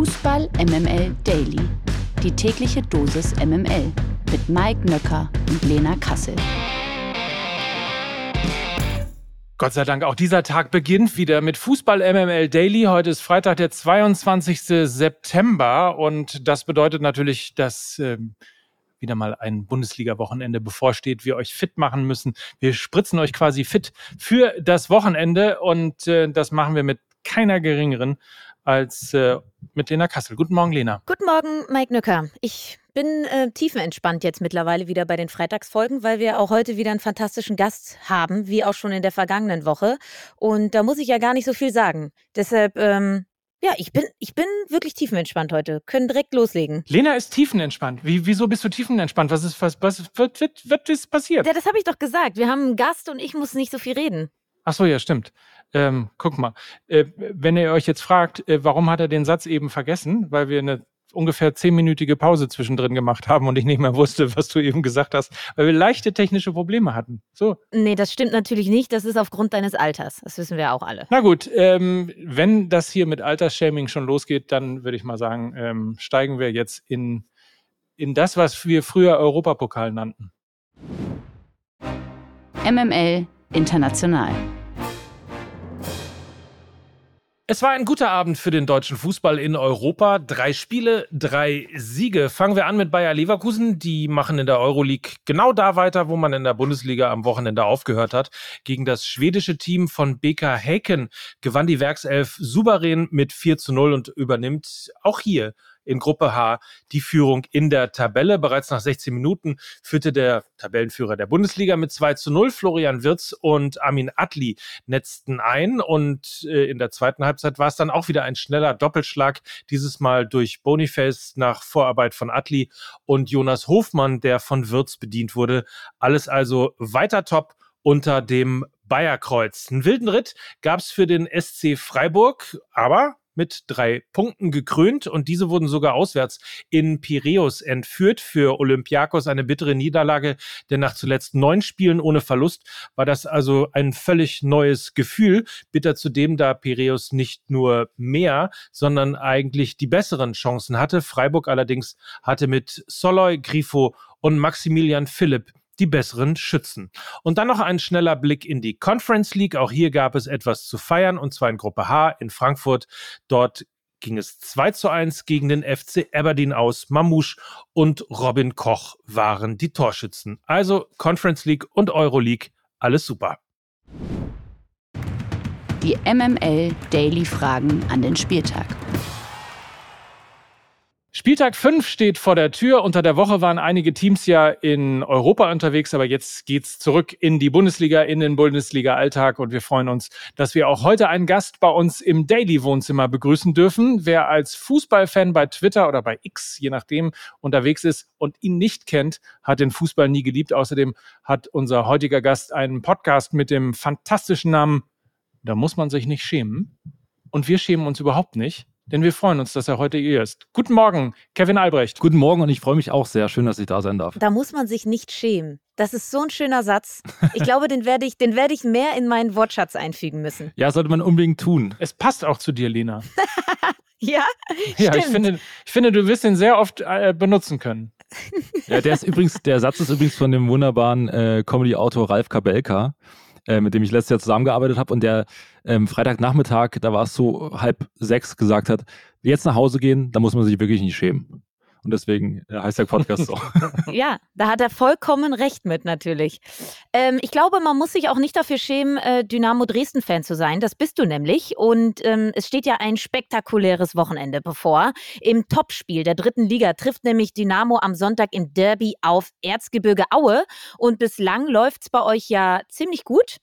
Fußball MML Daily. Die tägliche Dosis MML mit Mike Nöcker und Lena Kassel. Gott sei Dank, auch dieser Tag beginnt wieder mit Fußball MML Daily. Heute ist Freitag, der 22. September und das bedeutet natürlich, dass äh, wieder mal ein Bundesliga-Wochenende bevorsteht, wir euch fit machen müssen. Wir spritzen euch quasi fit für das Wochenende und äh, das machen wir mit keiner geringeren als äh, mit Lena Kassel. Guten Morgen, Lena. Guten Morgen, Mike Nücker. Ich bin äh, tiefenentspannt jetzt mittlerweile wieder bei den Freitagsfolgen, weil wir auch heute wieder einen fantastischen Gast haben, wie auch schon in der vergangenen Woche. Und da muss ich ja gar nicht so viel sagen. Deshalb, ähm, ja, ich bin, ich bin wirklich tiefenentspannt heute. Können direkt loslegen. Lena ist tiefenentspannt. Wie, wieso bist du tiefenentspannt? Was ist, was, was, was, was, was ist passiert? Ja, das habe ich doch gesagt. Wir haben einen Gast und ich muss nicht so viel reden. Ach so, ja, stimmt. Ähm, guck mal, äh, wenn ihr euch jetzt fragt, äh, warum hat er den Satz eben vergessen, weil wir eine ungefähr zehnminütige Pause zwischendrin gemacht haben und ich nicht mehr wusste, was du eben gesagt hast, weil wir leichte technische Probleme hatten. So. Nee, das stimmt natürlich nicht. Das ist aufgrund deines Alters. Das wissen wir auch alle. Na gut, ähm, wenn das hier mit Altersshaming schon losgeht, dann würde ich mal sagen, ähm, steigen wir jetzt in, in das, was wir früher Europapokal nannten. MML International. Es war ein guter Abend für den deutschen Fußball in Europa. Drei Spiele, drei Siege. Fangen wir an mit Bayer Leverkusen. Die machen in der Euroleague genau da weiter, wo man in der Bundesliga am Wochenende aufgehört hat. Gegen das schwedische Team von BK Häken gewann die Werkself souverän mit 4 zu 0 und übernimmt auch hier in Gruppe H die Führung in der Tabelle. Bereits nach 16 Minuten führte der Tabellenführer der Bundesliga mit 2 zu 0. Florian Wirz und Amin Atli netzten ein und äh, in der zweiten Halbzeit war es dann auch wieder ein schneller Doppelschlag, dieses Mal durch Boniface nach Vorarbeit von Atli und Jonas Hofmann, der von Wirz bedient wurde. Alles also weiter top unter dem Bayerkreuz. Einen wilden Ritt gab es für den SC Freiburg, aber mit drei Punkten gekrönt und diese wurden sogar auswärts in Piräus entführt. Für Olympiakos eine bittere Niederlage, denn nach zuletzt neun Spielen ohne Verlust war das also ein völlig neues Gefühl. Bitter zudem, da Piräus nicht nur mehr, sondern eigentlich die besseren Chancen hatte. Freiburg allerdings hatte mit Soloy, Grifo und Maximilian Philipp die besseren Schützen. Und dann noch ein schneller Blick in die Conference League. Auch hier gab es etwas zu feiern, und zwar in Gruppe H in Frankfurt. Dort ging es 2 zu 1 gegen den FC Aberdeen aus. Mamouche und Robin Koch waren die Torschützen. Also Conference League und Euroleague, alles super. Die MML Daily Fragen an den Spieltag. Spieltag 5 steht vor der Tür. Unter der Woche waren einige Teams ja in Europa unterwegs, aber jetzt geht's zurück in die Bundesliga, in den Bundesliga-Alltag und wir freuen uns, dass wir auch heute einen Gast bei uns im Daily-Wohnzimmer begrüßen dürfen. Wer als Fußballfan bei Twitter oder bei X, je nachdem, unterwegs ist und ihn nicht kennt, hat den Fußball nie geliebt. Außerdem hat unser heutiger Gast einen Podcast mit dem fantastischen Namen Da muss man sich nicht schämen. Und wir schämen uns überhaupt nicht denn wir freuen uns, dass er heute hier ist. Guten Morgen, Kevin Albrecht. Guten Morgen und ich freue mich auch sehr. Schön, dass ich da sein darf. Da muss man sich nicht schämen. Das ist so ein schöner Satz. Ich glaube, den werde ich, den werde ich mehr in meinen Wortschatz einfügen müssen. Ja, sollte man unbedingt tun. Es passt auch zu dir, Lena. ja, ja ich finde, ich finde, du wirst ihn sehr oft äh, benutzen können. Ja, der ist übrigens, der Satz ist übrigens von dem wunderbaren äh, Comedy-Autor Ralf Kabelka äh, mit dem ich letztes Jahr zusammengearbeitet habe und der ähm, Freitagnachmittag, da war es so halb sechs, gesagt hat, jetzt nach Hause gehen, da muss man sich wirklich nicht schämen. Und deswegen äh, heißt der Podcast so. ja, da hat er vollkommen recht mit natürlich. Ähm, ich glaube, man muss sich auch nicht dafür schämen, äh, Dynamo Dresden-Fan zu sein. Das bist du nämlich. Und ähm, es steht ja ein spektakuläres Wochenende bevor. Im Topspiel der dritten Liga trifft nämlich Dynamo am Sonntag im Derby auf Erzgebirge Aue. Und bislang läuft es bei euch ja ziemlich gut.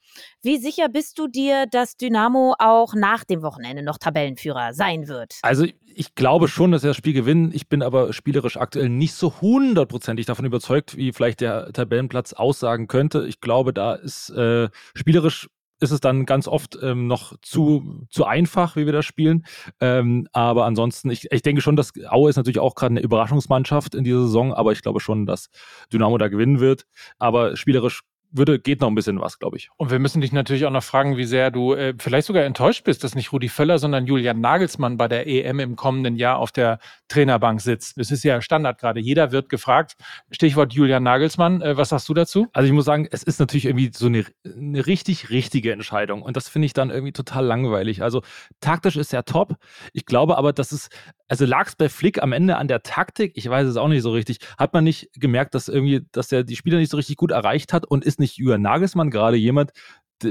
Wie sicher bist du dir, dass Dynamo auch nach dem Wochenende noch Tabellenführer sein wird? Also ich glaube schon, dass er das Spiel gewinnen. Ich bin aber spielerisch aktuell nicht so hundertprozentig davon überzeugt, wie vielleicht der Tabellenplatz aussagen könnte. Ich glaube, da ist äh, spielerisch ist es dann ganz oft ähm, noch zu, zu einfach, wie wir das spielen. Ähm, aber ansonsten, ich, ich denke schon, dass Aue ist natürlich auch gerade eine Überraschungsmannschaft in dieser Saison, aber ich glaube schon, dass Dynamo da gewinnen wird. Aber spielerisch würde, geht noch ein bisschen was, glaube ich. Und wir müssen dich natürlich auch noch fragen, wie sehr du äh, vielleicht sogar enttäuscht bist, dass nicht Rudi Völler, sondern Julian Nagelsmann bei der EM im kommenden Jahr auf der Trainerbank sitzt. Das ist ja Standard gerade. Jeder wird gefragt. Stichwort Julian Nagelsmann. Äh, was sagst du dazu? Also ich muss sagen, es ist natürlich irgendwie so eine, eine richtig richtige Entscheidung. Und das finde ich dann irgendwie total langweilig. Also taktisch ist er top. Ich glaube aber, dass es, also lag es bei Flick am Ende an der Taktik? Ich weiß es auch nicht so richtig. Hat man nicht gemerkt, dass irgendwie, dass er die Spieler nicht so richtig gut erreicht hat und ist nicht Jürgen Nagelsmann gerade jemand,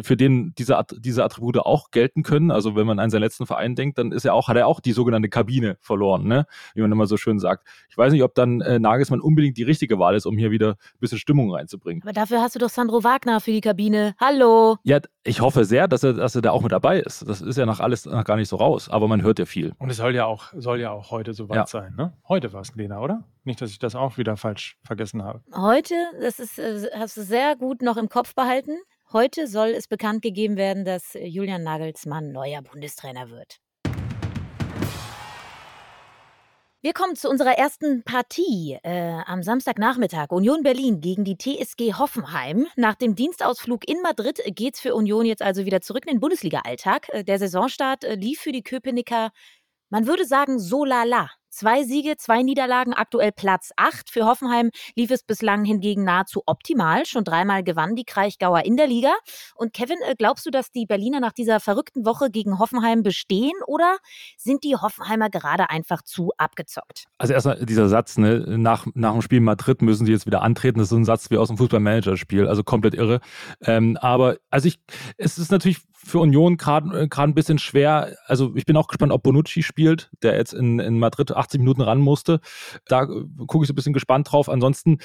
für den diese, diese Attribute auch gelten können. Also wenn man an seinen letzten Verein denkt, dann ist er auch, hat er auch die sogenannte Kabine verloren, ne? wie man immer so schön sagt. Ich weiß nicht, ob dann äh, Nagelsmann unbedingt die richtige Wahl ist, um hier wieder ein bisschen Stimmung reinzubringen. Aber dafür hast du doch Sandro Wagner für die Kabine. Hallo. Ja, ich hoffe sehr, dass er, dass er da auch mit dabei ist. Das ist ja noch alles noch gar nicht so raus, aber man hört ja viel. Und es soll ja auch, soll ja auch heute soweit ja. sein, ne? Heute war es, Lena, oder? Nicht, dass ich das auch wieder falsch vergessen habe. Heute, das ist, äh, hast du sehr gut noch im Kopf behalten. Heute soll es bekannt gegeben werden, dass äh, Julian Nagelsmann neuer Bundestrainer wird. Wir kommen zu unserer ersten Partie äh, am Samstagnachmittag. Union Berlin gegen die TSG Hoffenheim. Nach dem Dienstausflug in Madrid geht es für Union jetzt also wieder zurück in den Bundesliga-Alltag. Äh, der Saisonstart äh, lief für die Köpenicker, man würde sagen, so lala. Zwei Siege, zwei Niederlagen, aktuell Platz 8. Für Hoffenheim lief es bislang hingegen nahezu optimal. Schon dreimal gewann die Kraichgauer in der Liga. Und Kevin, äh, glaubst du, dass die Berliner nach dieser verrückten Woche gegen Hoffenheim bestehen oder sind die Hoffenheimer gerade einfach zu abgezockt? Also erstmal dieser Satz, ne, nach, nach dem Spiel in Madrid müssen sie jetzt wieder antreten. Das ist so ein Satz wie aus dem Fußballmanager-Spiel, also komplett irre. Ähm, aber also ich, es ist natürlich für Union gerade äh, ein bisschen schwer. Also ich bin auch gespannt, ob Bonucci spielt, der jetzt in, in Madrid 80 Minuten ran musste. Da äh, gucke ich so ein bisschen gespannt drauf. Ansonsten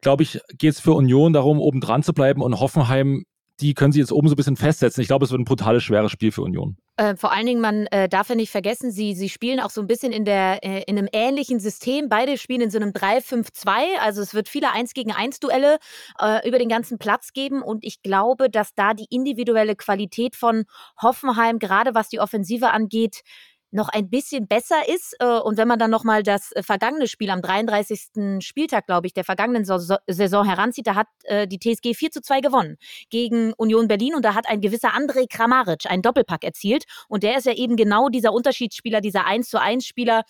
glaube ich, geht es für Union darum, oben dran zu bleiben und Hoffenheim die können sie jetzt oben so ein bisschen festsetzen. Ich glaube, es wird ein brutales, schweres Spiel für Union. Äh, vor allen Dingen, man äh, darf ja nicht vergessen, sie, sie spielen auch so ein bisschen in, der, äh, in einem ähnlichen System. Beide spielen in so einem 3-5-2. Also es wird viele 1 gegen 1 Duelle äh, über den ganzen Platz geben. Und ich glaube, dass da die individuelle Qualität von Hoffenheim, gerade was die Offensive angeht, noch ein bisschen besser ist. Äh, und wenn man dann nochmal das äh, vergangene Spiel am 33. Spieltag, glaube ich, der vergangenen Saison heranzieht, da hat äh, die TSG 4 zu 2 gewonnen gegen Union Berlin und da hat ein gewisser André Kramaric einen Doppelpack erzielt. Und der ist ja eben genau dieser Unterschiedsspieler, dieser 1 zu 1 Spieler,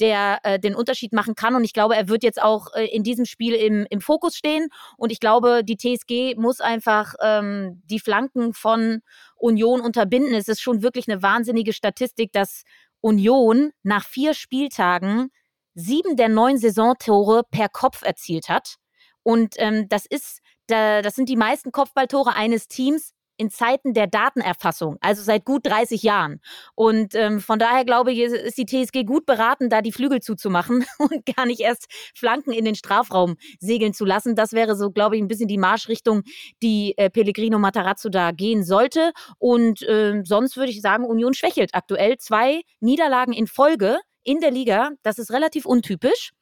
der den Unterschied machen kann. Und ich glaube, er wird jetzt auch in diesem Spiel im, im Fokus stehen. Und ich glaube, die TSG muss einfach ähm, die Flanken von Union unterbinden. Es ist schon wirklich eine wahnsinnige Statistik, dass Union nach vier Spieltagen sieben der neun Saisontore per Kopf erzielt hat. Und ähm, das ist, da, das sind die meisten Kopfballtore eines Teams in Zeiten der Datenerfassung, also seit gut 30 Jahren. Und ähm, von daher glaube ich, ist die TSG gut beraten, da die Flügel zuzumachen und gar nicht erst Flanken in den Strafraum segeln zu lassen. Das wäre so, glaube ich, ein bisschen die Marschrichtung, die äh, Pellegrino Matarazzo da gehen sollte. Und äh, sonst würde ich sagen, Union schwächelt aktuell. Zwei Niederlagen in Folge in der Liga, das ist relativ untypisch.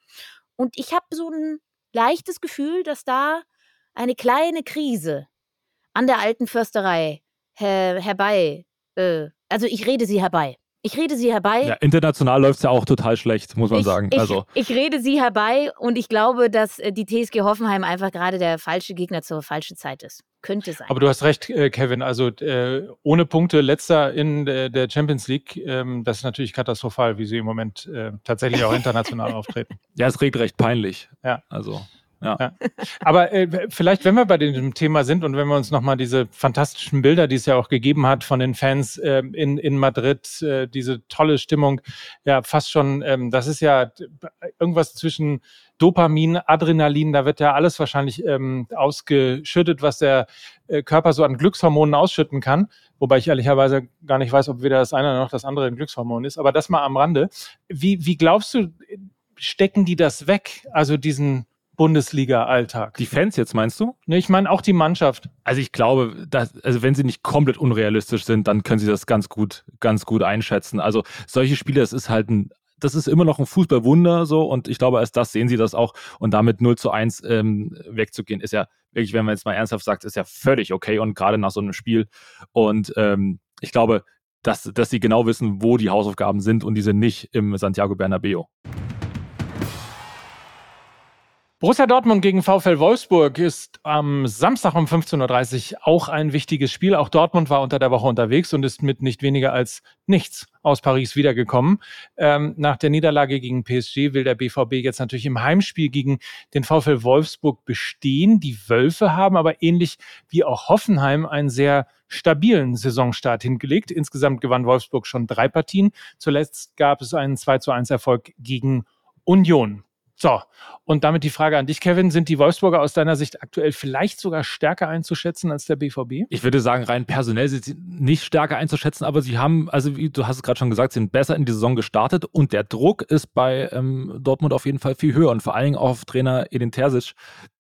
Und ich habe so ein leichtes Gefühl, dass da eine kleine Krise an der alten Försterei her herbei. Äh, also ich rede sie herbei. Ich rede sie herbei. Ja, international läuft es ja auch total schlecht, muss man ich, sagen. Ich, also. ich rede sie herbei und ich glaube, dass äh, die TSG Hoffenheim einfach gerade der falsche Gegner zur falschen Zeit ist. Könnte sein. Aber du hast recht, äh, Kevin. Also äh, ohne Punkte letzter in der Champions League, ähm, das ist natürlich katastrophal, wie sie im Moment tatsächlich auch international auftreten. Ja, es regt recht peinlich. Ja. Also. Ja. ja. Aber äh, vielleicht, wenn wir bei dem Thema sind und wenn wir uns nochmal diese fantastischen Bilder, die es ja auch gegeben hat von den Fans äh, in, in Madrid, äh, diese tolle Stimmung, ja, fast schon, ähm, das ist ja irgendwas zwischen Dopamin, Adrenalin, da wird ja alles wahrscheinlich ähm, ausgeschüttet, was der äh, Körper so an Glückshormonen ausschütten kann. Wobei ich ehrlicherweise gar nicht weiß, ob weder das eine noch das andere ein Glückshormon ist. Aber das mal am Rande. Wie, wie glaubst du, stecken die das weg? Also diesen Bundesliga-Alltag. Die Fans jetzt meinst du? Nee, ich meine auch die Mannschaft. Also ich glaube, dass, also wenn sie nicht komplett unrealistisch sind, dann können sie das ganz gut, ganz gut einschätzen. Also solche Spiele, das ist halt ein das ist immer noch ein Fußballwunder so und ich glaube, als das sehen sie das auch und damit 0 zu 1 ähm, wegzugehen, ist ja wirklich, wenn man jetzt mal ernsthaft sagt, ist ja völlig okay und gerade nach so einem Spiel und ähm, ich glaube, dass, dass sie genau wissen, wo die Hausaufgaben sind und die sind nicht im Santiago Bernabeo. Borussia Dortmund gegen VfL Wolfsburg ist am Samstag um 15.30 Uhr auch ein wichtiges Spiel. Auch Dortmund war unter der Woche unterwegs und ist mit nicht weniger als nichts aus Paris wiedergekommen. Ähm, nach der Niederlage gegen PSG will der BVB jetzt natürlich im Heimspiel gegen den VfL Wolfsburg bestehen. Die Wölfe haben aber ähnlich wie auch Hoffenheim einen sehr stabilen Saisonstart hingelegt. Insgesamt gewann Wolfsburg schon drei Partien. Zuletzt gab es einen 2 zu 1 Erfolg gegen Union. So, und damit die Frage an dich, Kevin. Sind die Wolfsburger aus deiner Sicht aktuell vielleicht sogar stärker einzuschätzen als der BVB? Ich würde sagen, rein personell sind sie nicht stärker einzuschätzen, aber sie haben, also wie du hast es gerade schon gesagt, sind besser in die Saison gestartet und der Druck ist bei ähm, Dortmund auf jeden Fall viel höher und vor allen Dingen auch auf Trainer Edin Terzic,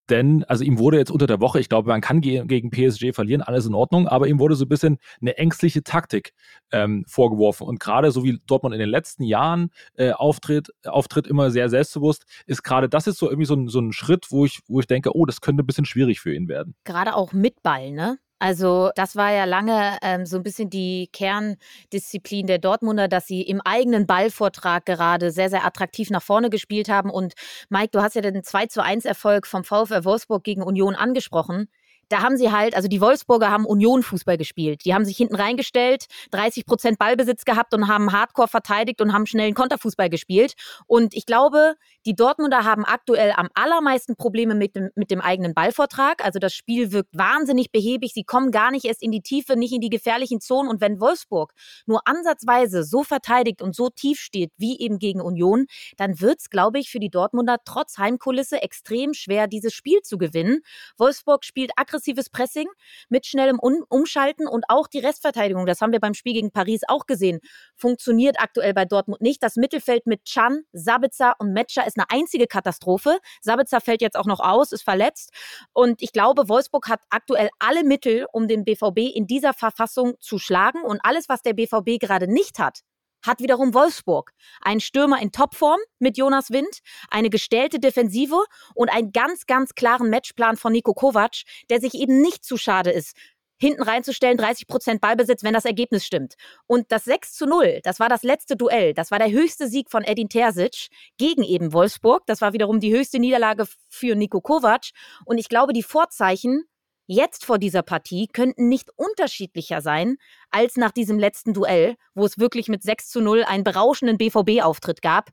denn, also ihm wurde jetzt unter der Woche, ich glaube, man kann ge gegen PSG verlieren, alles in Ordnung, aber ihm wurde so ein bisschen eine ängstliche Taktik ähm, vorgeworfen. Und gerade so wie Dortmund in den letzten Jahren äh, auftritt, auftritt, immer sehr selbstbewusst, ist gerade das ist so irgendwie so ein, so ein Schritt, wo ich, wo ich denke, oh, das könnte ein bisschen schwierig für ihn werden. Gerade auch mit Ball, ne? Also das war ja lange ähm, so ein bisschen die Kerndisziplin der Dortmunder, dass sie im eigenen Ballvortrag gerade sehr, sehr attraktiv nach vorne gespielt haben. Und Mike, du hast ja den 2 zu 1 Erfolg vom VfR Wolfsburg gegen Union angesprochen da haben sie halt, also die Wolfsburger haben Union Fußball gespielt. Die haben sich hinten reingestellt, 30 Prozent Ballbesitz gehabt und haben Hardcore verteidigt und haben schnellen Konterfußball gespielt. Und ich glaube, die Dortmunder haben aktuell am allermeisten Probleme mit dem, mit dem eigenen Ballvortrag. Also das Spiel wirkt wahnsinnig behäbig. Sie kommen gar nicht erst in die Tiefe, nicht in die gefährlichen Zonen. Und wenn Wolfsburg nur ansatzweise so verteidigt und so tief steht wie eben gegen Union, dann wird es, glaube ich, für die Dortmunder trotz Heimkulisse extrem schwer, dieses Spiel zu gewinnen. Wolfsburg spielt aggressives Pressing mit schnellem um Umschalten und auch die Restverteidigung, das haben wir beim Spiel gegen Paris auch gesehen, funktioniert aktuell bei Dortmund nicht. Das Mittelfeld mit Chan, Sabitzer und Metscher ist eine einzige Katastrophe. Sabitzer fällt jetzt auch noch aus, ist verletzt. Und ich glaube, Wolfsburg hat aktuell alle Mittel, um den BVB in dieser Verfassung zu schlagen. Und alles, was der BVB gerade nicht hat, hat wiederum Wolfsburg. Ein Stürmer in Topform mit Jonas Wind, eine gestellte Defensive und einen ganz, ganz klaren Matchplan von Nico Kovac, der sich eben nicht zu schade ist, hinten reinzustellen, 30 Prozent Ballbesitz, wenn das Ergebnis stimmt. Und das 6 zu 0, das war das letzte Duell. Das war der höchste Sieg von Edin Terzic gegen eben Wolfsburg. Das war wiederum die höchste Niederlage für Nico Kovac. Und ich glaube, die Vorzeichen jetzt vor dieser Partie könnten nicht unterschiedlicher sein als nach diesem letzten Duell, wo es wirklich mit 6 zu 0 einen berauschenden BVB-Auftritt gab.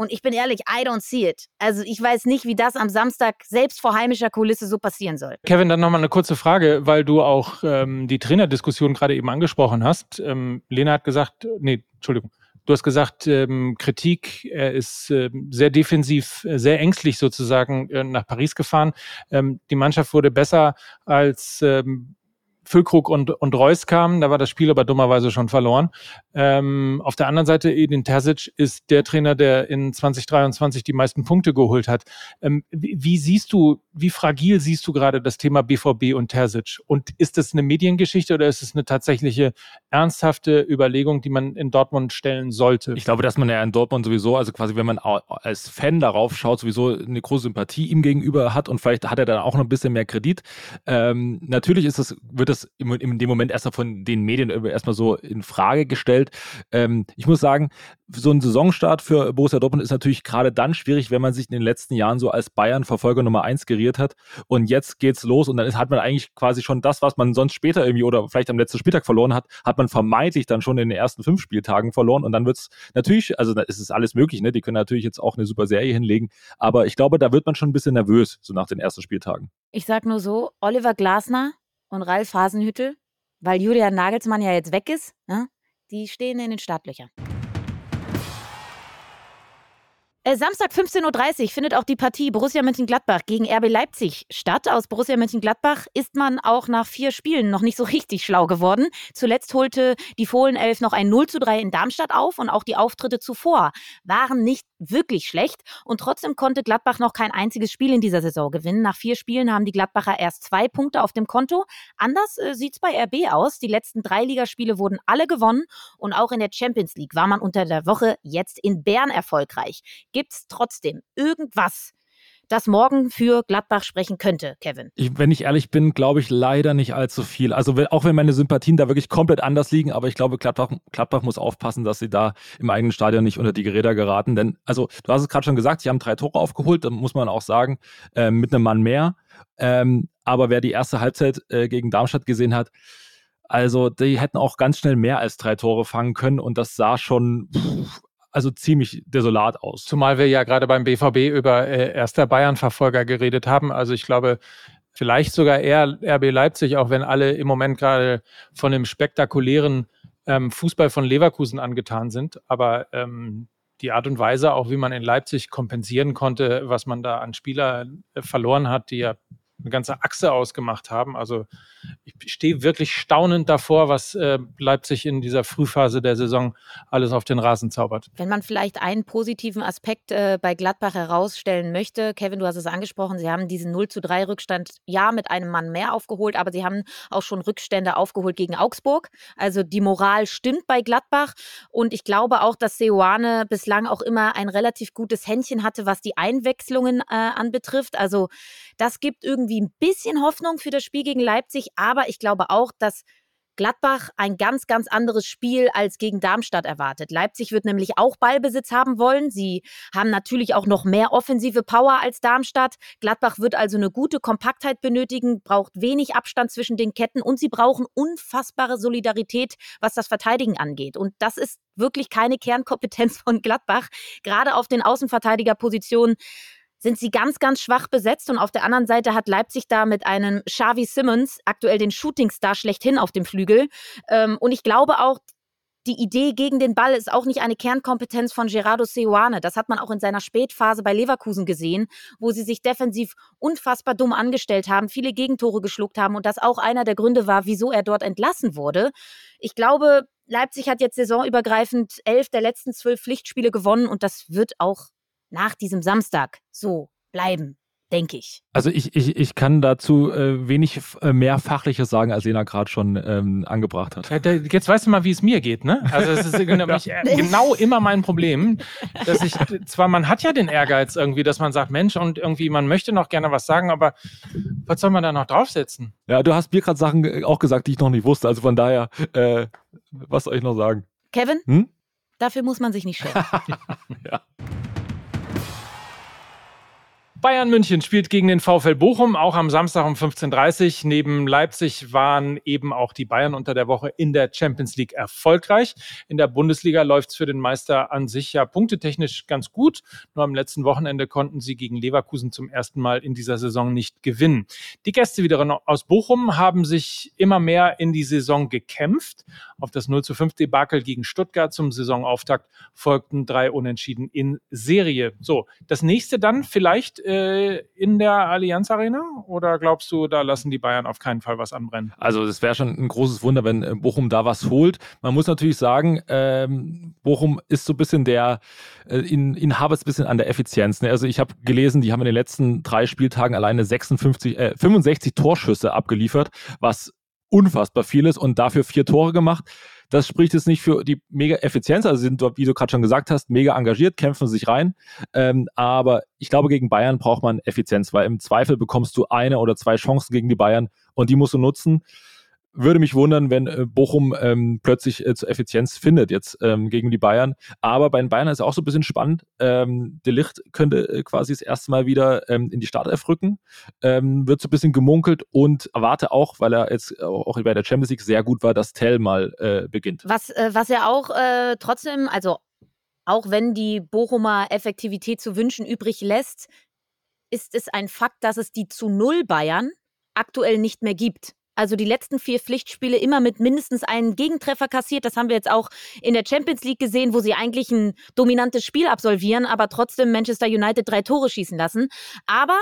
Und ich bin ehrlich, I don't see it. Also ich weiß nicht, wie das am Samstag selbst vor heimischer Kulisse so passieren soll. Kevin, dann nochmal eine kurze Frage, weil du auch ähm, die Trainerdiskussion gerade eben angesprochen hast. Ähm, Lena hat gesagt, nee, Entschuldigung. Du hast gesagt, ähm, Kritik, er ist äh, sehr defensiv, äh, sehr ängstlich sozusagen äh, nach Paris gefahren. Ähm, die Mannschaft wurde besser als ähm, Füllkrug und, und Reus kamen, da war das Spiel aber dummerweise schon verloren. Ähm, auf der anderen Seite, Edin Terzic ist der Trainer, der in 2023 die meisten Punkte geholt hat. Ähm, wie, wie, siehst du, wie fragil siehst du gerade das Thema BVB und Terzic? Und ist das eine Mediengeschichte oder ist es eine tatsächliche ernsthafte Überlegung, die man in Dortmund stellen sollte? Ich glaube, dass man ja in Dortmund sowieso, also quasi, wenn man als Fan darauf schaut, sowieso eine große Sympathie ihm gegenüber hat und vielleicht hat er dann auch noch ein bisschen mehr Kredit. Ähm, natürlich ist es, wird es das in, in dem Moment erstmal von den Medien erstmal so in Frage gestellt. Ähm, ich muss sagen, so ein Saisonstart für Borussia Dortmund ist natürlich gerade dann schwierig, wenn man sich in den letzten Jahren so als Bayern-Verfolger Nummer eins geriert hat. Und jetzt geht's los und dann ist, hat man eigentlich quasi schon das, was man sonst später irgendwie oder vielleicht am letzten Spieltag verloren hat, hat man vermeintlich dann schon in den ersten fünf Spieltagen verloren. Und dann wird's natürlich, also es ist alles möglich, ne? Die können natürlich jetzt auch eine super Serie hinlegen. Aber ich glaube, da wird man schon ein bisschen nervös, so nach den ersten Spieltagen. Ich sag nur so, Oliver Glasner und Ralf Hasenhüttel, weil Julian Nagelsmann ja jetzt weg ist, ne, die stehen in den Startlöchern. Äh, Samstag 15.30 Uhr findet auch die Partie Borussia Mönchengladbach gegen RB Leipzig statt. Aus Borussia Mönchengladbach ist man auch nach vier Spielen noch nicht so richtig schlau geworden. Zuletzt holte die Fohlenelf noch ein 0 zu 3 in Darmstadt auf und auch die Auftritte zuvor waren nicht wirklich schlecht. Und trotzdem konnte Gladbach noch kein einziges Spiel in dieser Saison gewinnen. Nach vier Spielen haben die Gladbacher erst zwei Punkte auf dem Konto. Anders äh, sieht es bei RB aus. Die letzten drei Ligaspiele wurden alle gewonnen und auch in der Champions League war man unter der Woche jetzt in Bern erfolgreich gibt es trotzdem irgendwas, das morgen für Gladbach sprechen könnte, Kevin? Ich, wenn ich ehrlich bin, glaube ich leider nicht allzu viel. Also auch wenn meine Sympathien da wirklich komplett anders liegen, aber ich glaube, Gladbach, Gladbach muss aufpassen, dass sie da im eigenen Stadion nicht unter die Geräder geraten. Denn, also du hast es gerade schon gesagt, sie haben drei Tore aufgeholt, da muss man auch sagen, äh, mit einem Mann mehr. Ähm, aber wer die erste Halbzeit äh, gegen Darmstadt gesehen hat, also die hätten auch ganz schnell mehr als drei Tore fangen können und das sah schon pff, also ziemlich desolat aus. Zumal wir ja gerade beim BVB über äh, erster Bayern-Verfolger geredet haben. Also ich glaube, vielleicht sogar eher RB Leipzig, auch wenn alle im Moment gerade von dem spektakulären ähm, Fußball von Leverkusen angetan sind. Aber ähm, die Art und Weise, auch wie man in Leipzig kompensieren konnte, was man da an Spieler äh, verloren hat, die ja eine ganze Achse ausgemacht haben. Also ich stehe wirklich staunend davor, was äh, Leipzig in dieser Frühphase der Saison alles auf den Rasen zaubert. Wenn man vielleicht einen positiven Aspekt äh, bei Gladbach herausstellen möchte, Kevin, du hast es angesprochen, sie haben diesen 0 zu 3 Rückstand ja mit einem Mann mehr aufgeholt, aber sie haben auch schon Rückstände aufgeholt gegen Augsburg. Also die Moral stimmt bei Gladbach und ich glaube auch, dass Seoane bislang auch immer ein relativ gutes Händchen hatte, was die Einwechslungen äh, anbetrifft. Also das gibt irgendwie ein bisschen Hoffnung für das Spiel gegen Leipzig, aber ich glaube auch, dass Gladbach ein ganz, ganz anderes Spiel als gegen Darmstadt erwartet. Leipzig wird nämlich auch Ballbesitz haben wollen. Sie haben natürlich auch noch mehr offensive Power als Darmstadt. Gladbach wird also eine gute Kompaktheit benötigen, braucht wenig Abstand zwischen den Ketten und sie brauchen unfassbare Solidarität, was das Verteidigen angeht. Und das ist wirklich keine Kernkompetenz von Gladbach. Gerade auf den Außenverteidigerpositionen sind sie ganz, ganz schwach besetzt. Und auf der anderen Seite hat Leipzig da mit einem Xavi Simmons aktuell den Shootingstar schlechthin auf dem Flügel. Ähm, und ich glaube auch, die Idee gegen den Ball ist auch nicht eine Kernkompetenz von Gerardo Seoane. Das hat man auch in seiner Spätphase bei Leverkusen gesehen, wo sie sich defensiv unfassbar dumm angestellt haben, viele Gegentore geschluckt haben und das auch einer der Gründe war, wieso er dort entlassen wurde. Ich glaube, Leipzig hat jetzt saisonübergreifend elf der letzten zwölf Pflichtspiele gewonnen und das wird auch nach diesem Samstag so bleiben, denke ich. Also ich, ich, ich kann dazu äh, wenig äh, mehr Fachliches sagen, als Lena gerade schon ähm, angebracht hat. Ja, da, jetzt weißt du mal, wie es mir geht, ne? Also es ist nämlich ja. genau immer mein Problem, dass ich, zwar man hat ja den Ehrgeiz irgendwie, dass man sagt, Mensch, und irgendwie man möchte noch gerne was sagen, aber was soll man da noch draufsetzen? Ja, du hast mir gerade Sachen auch gesagt, die ich noch nicht wusste, also von daher, äh, was soll ich noch sagen? Kevin? Hm? Dafür muss man sich nicht schämen. ja. Bayern München spielt gegen den VfL Bochum, auch am Samstag um 15.30 Uhr. Neben Leipzig waren eben auch die Bayern unter der Woche in der Champions League erfolgreich. In der Bundesliga läuft es für den Meister an sich ja punktetechnisch ganz gut. Nur am letzten Wochenende konnten sie gegen Leverkusen zum ersten Mal in dieser Saison nicht gewinnen. Die Gäste wiederum aus Bochum haben sich immer mehr in die Saison gekämpft. Auf das 0 zu 5 Debakel gegen Stuttgart zum Saisonauftakt folgten drei Unentschieden in Serie. So, das nächste dann vielleicht äh, in der Allianz Arena oder glaubst du, da lassen die Bayern auf keinen Fall was anbrennen? Also es wäre schon ein großes Wunder, wenn äh, Bochum da was holt. Man muss natürlich sagen, ähm, Bochum ist so ein bisschen der, äh, in, in Havertz ein bisschen an der Effizienz. Ne? Also ich habe gelesen, die haben in den letzten drei Spieltagen alleine 56, äh, 65 Torschüsse abgeliefert, was unfassbar viel ist und dafür vier Tore gemacht. Das spricht jetzt nicht für die mega Effizienz, also sind dort, wie du gerade schon gesagt hast, mega engagiert, kämpfen sich rein. Ähm, aber ich glaube, gegen Bayern braucht man Effizienz, weil im Zweifel bekommst du eine oder zwei Chancen gegen die Bayern und die musst du nutzen würde mich wundern, wenn äh, Bochum ähm, plötzlich äh, zur Effizienz findet jetzt ähm, gegen die Bayern. Aber bei den Bayern ist es auch so ein bisschen spannend. Ähm, De Licht könnte äh, quasi das erste Mal wieder ähm, in die Startelf rücken. Ähm, wird so ein bisschen gemunkelt und erwarte auch, weil er jetzt auch bei der Champions League sehr gut war, dass Tell mal äh, beginnt. Was, äh, was er auch äh, trotzdem, also auch wenn die Bochumer Effektivität zu wünschen übrig lässt, ist es ein Fakt, dass es die zu Null Bayern aktuell nicht mehr gibt. Also die letzten vier Pflichtspiele immer mit mindestens einem Gegentreffer kassiert. Das haben wir jetzt auch in der Champions League gesehen, wo sie eigentlich ein dominantes Spiel absolvieren, aber trotzdem Manchester United drei Tore schießen lassen. Aber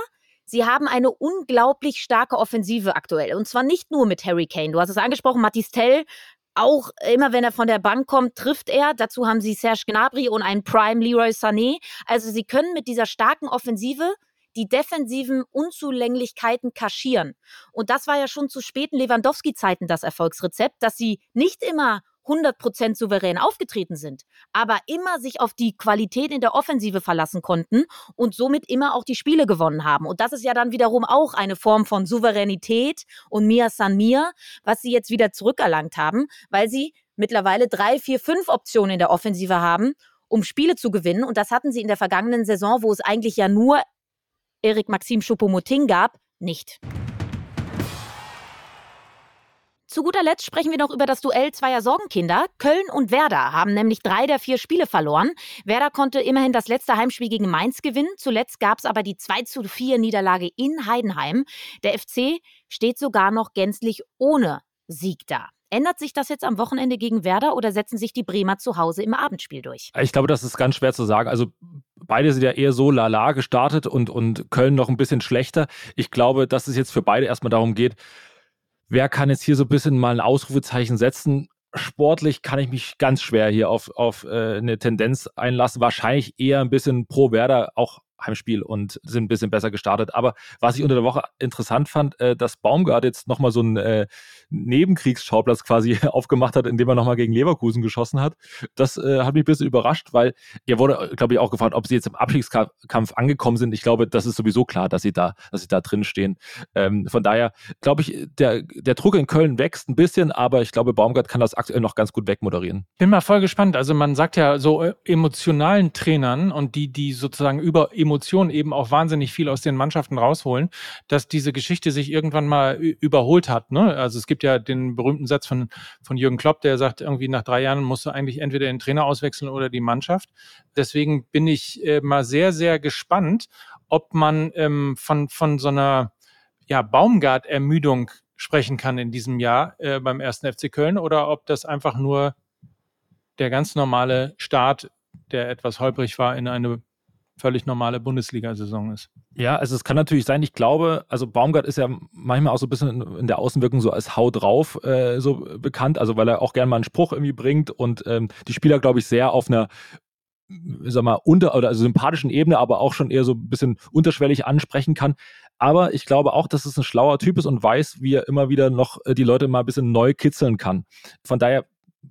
Sie haben eine unglaublich starke Offensive aktuell. Und zwar nicht nur mit Harry Kane. Du hast es angesprochen, Mathis Tell. Auch immer wenn er von der Bank kommt, trifft er. Dazu haben sie Serge Gnabry und einen Prime Leroy Sané. Also sie können mit dieser starken Offensive die defensiven Unzulänglichkeiten kaschieren. Und das war ja schon zu späten Lewandowski-Zeiten das Erfolgsrezept, dass sie nicht immer 100% souverän aufgetreten sind, aber immer sich auf die Qualität in der Offensive verlassen konnten und somit immer auch die Spiele gewonnen haben. Und das ist ja dann wiederum auch eine Form von Souveränität und Mia San Mia, was sie jetzt wieder zurückerlangt haben, weil sie mittlerweile drei, vier, fünf Optionen in der Offensive haben, um Spiele zu gewinnen. Und das hatten sie in der vergangenen Saison, wo es eigentlich ja nur Erik Maxim Choupo-Moting gab, nicht. Zu guter Letzt sprechen wir noch über das Duell zweier Sorgenkinder. Köln und Werder haben nämlich drei der vier Spiele verloren. Werder konnte immerhin das letzte Heimspiel gegen Mainz gewinnen. Zuletzt gab es aber die 2 zu 4 Niederlage in Heidenheim. Der FC steht sogar noch gänzlich ohne Sieg da. Ändert sich das jetzt am Wochenende gegen Werder oder setzen sich die Bremer zu Hause im Abendspiel durch? Ich glaube, das ist ganz schwer zu sagen. Also beide sind ja eher so lala gestartet und, und Köln noch ein bisschen schlechter. Ich glaube, dass es jetzt für beide erstmal darum geht, wer kann jetzt hier so ein bisschen mal ein Ausrufezeichen setzen? Sportlich kann ich mich ganz schwer hier auf, auf äh, eine Tendenz einlassen. Wahrscheinlich eher ein bisschen pro Werder, auch Heimspiel und sind ein bisschen besser gestartet. Aber was ich unter der Woche interessant fand, äh, dass Baumgart jetzt nochmal so einen äh, Nebenkriegsschauplatz quasi aufgemacht hat, indem er nochmal gegen Leverkusen geschossen hat. Das äh, hat mich ein bisschen überrascht, weil er wurde, glaube ich, auch gefragt, ob sie jetzt im Abstiegskampf angekommen sind. Ich glaube, das ist sowieso klar, dass sie da, dass sie da drin stehen. Ähm, von daher glaube ich, der, der Druck in Köln wächst ein bisschen, aber ich glaube, Baumgart kann das aktuell noch ganz gut wegmoderieren. Bin mal voll gespannt. Also man sagt ja so äh, emotionalen Trainern und die, die sozusagen über Emotionen eben auch wahnsinnig viel aus den Mannschaften rausholen, dass diese Geschichte sich irgendwann mal überholt hat. Ne? Also es gibt ja den berühmten Satz von, von Jürgen Klopp, der sagt, irgendwie nach drei Jahren musst du eigentlich entweder den Trainer auswechseln oder die Mannschaft. Deswegen bin ich äh, mal sehr, sehr gespannt, ob man ähm, von, von so einer ja, Baumgart-Ermüdung sprechen kann in diesem Jahr äh, beim ersten FC Köln oder ob das einfach nur der ganz normale Start, der etwas holprig war, in eine völlig normale Bundesliga-Saison ist. Ja, also es kann natürlich sein, ich glaube, also Baumgart ist ja manchmal auch so ein bisschen in der Außenwirkung so als Hau drauf äh, so bekannt, also weil er auch gerne mal einen Spruch irgendwie bringt und ähm, die Spieler, glaube ich, sehr auf einer sag mal, unter oder also sympathischen Ebene, aber auch schon eher so ein bisschen unterschwellig ansprechen kann. Aber ich glaube auch, dass es ein schlauer Typ ist und weiß, wie er immer wieder noch äh, die Leute mal ein bisschen neu kitzeln kann. Von daher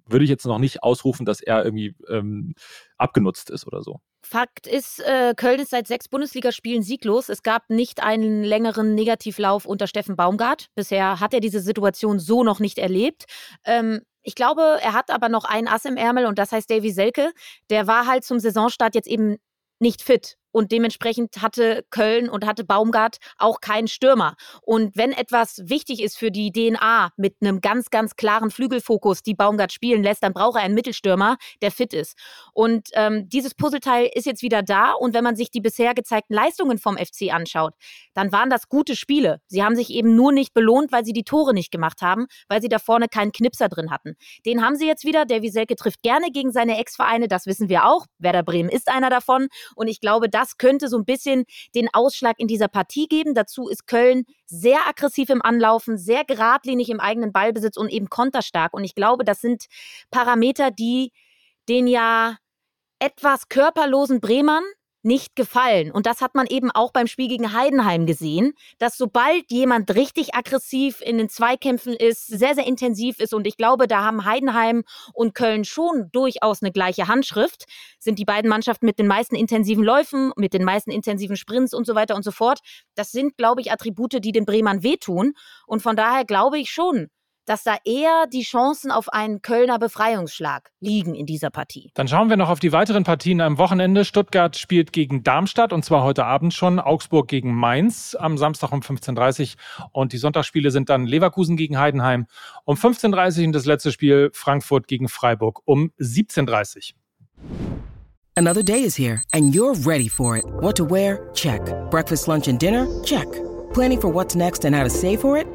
würde ich jetzt noch nicht ausrufen, dass er irgendwie ähm, abgenutzt ist oder so. Fakt ist, äh, Köln ist seit sechs Bundesligaspielen sieglos. Es gab nicht einen längeren Negativlauf unter Steffen Baumgart. Bisher hat er diese Situation so noch nicht erlebt. Ähm, ich glaube, er hat aber noch ein Ass im Ärmel und das heißt Davy Selke. Der war halt zum Saisonstart jetzt eben nicht fit und dementsprechend hatte Köln und hatte Baumgart auch keinen Stürmer. Und wenn etwas wichtig ist für die DNA mit einem ganz, ganz klaren Flügelfokus, die Baumgart spielen lässt, dann braucht er einen Mittelstürmer, der fit ist. Und ähm, dieses Puzzleteil ist jetzt wieder da. Und wenn man sich die bisher gezeigten Leistungen vom FC anschaut, dann waren das gute Spiele. Sie haben sich eben nur nicht belohnt, weil sie die Tore nicht gemacht haben, weil sie da vorne keinen Knipser drin hatten. Den haben sie jetzt wieder. Der Wieselke trifft gerne gegen seine Ex-Vereine, das wissen wir auch. Werder Bremen ist einer davon. Und ich glaube, das das könnte so ein bisschen den Ausschlag in dieser Partie geben. Dazu ist Köln sehr aggressiv im Anlaufen, sehr geradlinig im eigenen Ballbesitz und eben konterstark. Und ich glaube, das sind Parameter, die den ja etwas körperlosen Bremern nicht gefallen. Und das hat man eben auch beim Spiel gegen Heidenheim gesehen, dass sobald jemand richtig aggressiv in den Zweikämpfen ist, sehr, sehr intensiv ist, und ich glaube, da haben Heidenheim und Köln schon durchaus eine gleiche Handschrift, sind die beiden Mannschaften mit den meisten intensiven Läufen, mit den meisten intensiven Sprints und so weiter und so fort. Das sind, glaube ich, Attribute, die den Bremern wehtun. Und von daher glaube ich schon, dass da eher die Chancen auf einen Kölner Befreiungsschlag liegen in dieser Partie. Dann schauen wir noch auf die weiteren Partien am Wochenende. Stuttgart spielt gegen Darmstadt und zwar heute Abend schon. Augsburg gegen Mainz am Samstag um 15.30 Uhr. Und die Sonntagsspiele sind dann Leverkusen gegen Heidenheim um 15.30 Uhr und das letzte Spiel Frankfurt gegen Freiburg um 17.30 Uhr. Another day is here and you're ready for it. What to wear? Check. Breakfast, lunch and dinner? Check. Planning for what's next and how to save for it?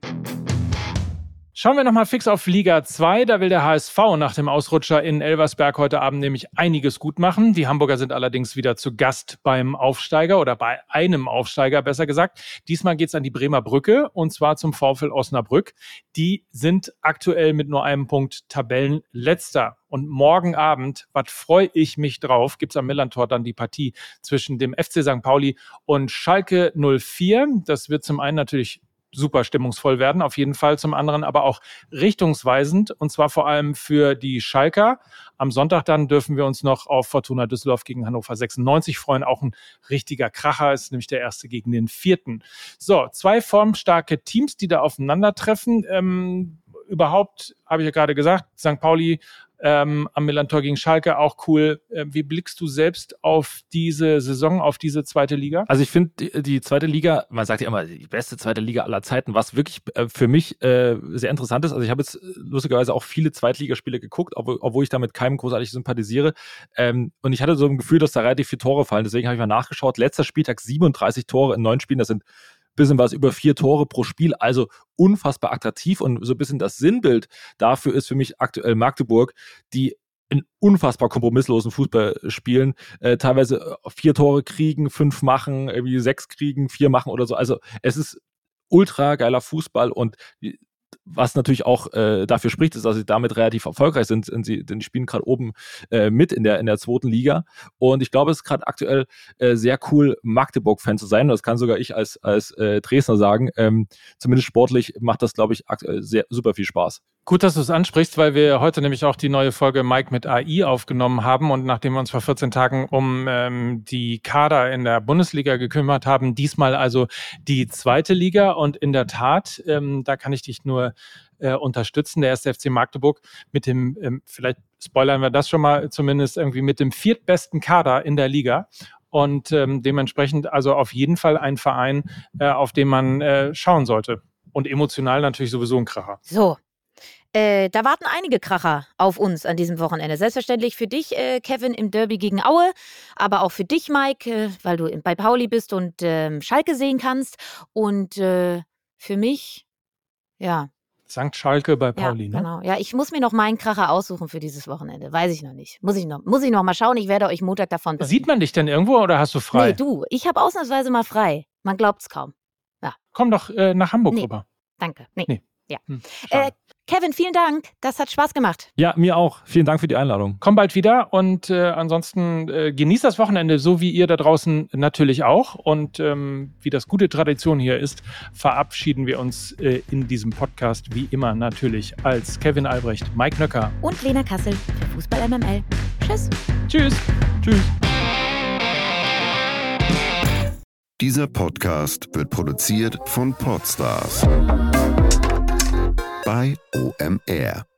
Schauen wir nochmal fix auf Liga 2. Da will der HSV nach dem Ausrutscher in Elversberg heute Abend nämlich einiges gut machen. Die Hamburger sind allerdings wieder zu Gast beim Aufsteiger oder bei einem Aufsteiger, besser gesagt. Diesmal geht es an die Bremer Brücke und zwar zum VfL Osnabrück. Die sind aktuell mit nur einem Punkt Tabellenletzter. Und morgen Abend, was freue ich mich drauf, gibt es am Millantor dann die Partie zwischen dem FC St. Pauli und Schalke 04. Das wird zum einen natürlich super stimmungsvoll werden, auf jeden Fall. Zum anderen aber auch richtungsweisend und zwar vor allem für die Schalker. Am Sonntag dann dürfen wir uns noch auf Fortuna Düsseldorf gegen Hannover 96 freuen. Auch ein richtiger Kracher ist nämlich der erste gegen den vierten. So, zwei formstarke Teams, die da aufeinandertreffen. Ähm, überhaupt, habe ich ja gerade gesagt, St. Pauli ähm, am Millantor gegen Schalke auch cool. Äh, wie blickst du selbst auf diese Saison, auf diese zweite Liga? Also ich finde die, die, zweite Liga, man sagt ja immer, die beste zweite Liga aller Zeiten, was wirklich äh, für mich äh, sehr interessant ist. Also ich habe jetzt lustigerweise auch viele Zweitligaspiele geguckt, obwohl, obwohl ich damit keinem großartig sympathisiere. Ähm, und ich hatte so ein Gefühl, dass da relativ viele Tore fallen. Deswegen habe ich mal nachgeschaut. Letzter Spieltag 37 Tore in neun Spielen. Das sind bisschen was über vier Tore pro Spiel, also unfassbar attraktiv und so ein bisschen das Sinnbild dafür ist für mich aktuell Magdeburg, die einen unfassbar kompromisslosen Fußball spielen, äh, teilweise äh, vier Tore kriegen, fünf machen, irgendwie sechs kriegen, vier machen oder so. Also es ist ultra geiler Fußball und was natürlich auch äh, dafür spricht, ist, dass sie damit relativ erfolgreich sind. Denn sie, denn die spielen gerade oben äh, mit in der, in der zweiten Liga. Und ich glaube, es ist gerade aktuell äh, sehr cool, Magdeburg-Fan zu sein. Und das kann sogar ich als, als äh, Dresdner sagen. Ähm, zumindest sportlich macht das, glaube ich, aktuell sehr super viel Spaß. Gut, dass du es ansprichst, weil wir heute nämlich auch die neue Folge Mike mit AI aufgenommen haben und nachdem wir uns vor 14 Tagen um ähm, die Kader in der Bundesliga gekümmert haben, diesmal also die zweite Liga und in der Tat, ähm, da kann ich dich nur äh, unterstützen. Der erste FC Magdeburg mit dem, ähm, vielleicht spoilern wir das schon mal, zumindest irgendwie mit dem viertbesten Kader in der Liga und ähm, dementsprechend also auf jeden Fall ein Verein, äh, auf den man äh, schauen sollte. Und emotional natürlich sowieso ein Kracher. So, äh, da warten einige Kracher auf uns an diesem Wochenende. Selbstverständlich für dich, äh, Kevin, im Derby gegen Aue, aber auch für dich, Mike, äh, weil du bei Pauli bist und ähm, Schalke sehen kannst. Und äh, für mich, ja. St. Schalke bei Pauli, ja, ne? Genau. Ja, ich muss mir noch meinen Kracher aussuchen für dieses Wochenende. Weiß ich noch nicht. Muss ich noch, muss ich noch mal schauen. Ich werde euch Montag davon berichten. Sieht man dich denn irgendwo oder hast du frei? Nee, du. Ich habe ausnahmsweise mal frei. Man glaubt es kaum. Ja. Komm doch äh, nach Hamburg nee. rüber. Danke. Nee. nee. Ja. Hm, äh, Kevin, vielen Dank. Das hat Spaß gemacht. Ja, mir auch. Vielen Dank für die Einladung. Komm bald wieder und äh, ansonsten äh, genießt das Wochenende, so wie ihr da draußen natürlich auch. Und ähm, wie das gute Tradition hier ist, verabschieden wir uns äh, in diesem Podcast wie immer natürlich als Kevin Albrecht, Mike Nöcker und Lena Kassel für Fußball MML. Tschüss. Tschüss. Tschüss. Dieser Podcast wird produziert von Podstars bei OMR.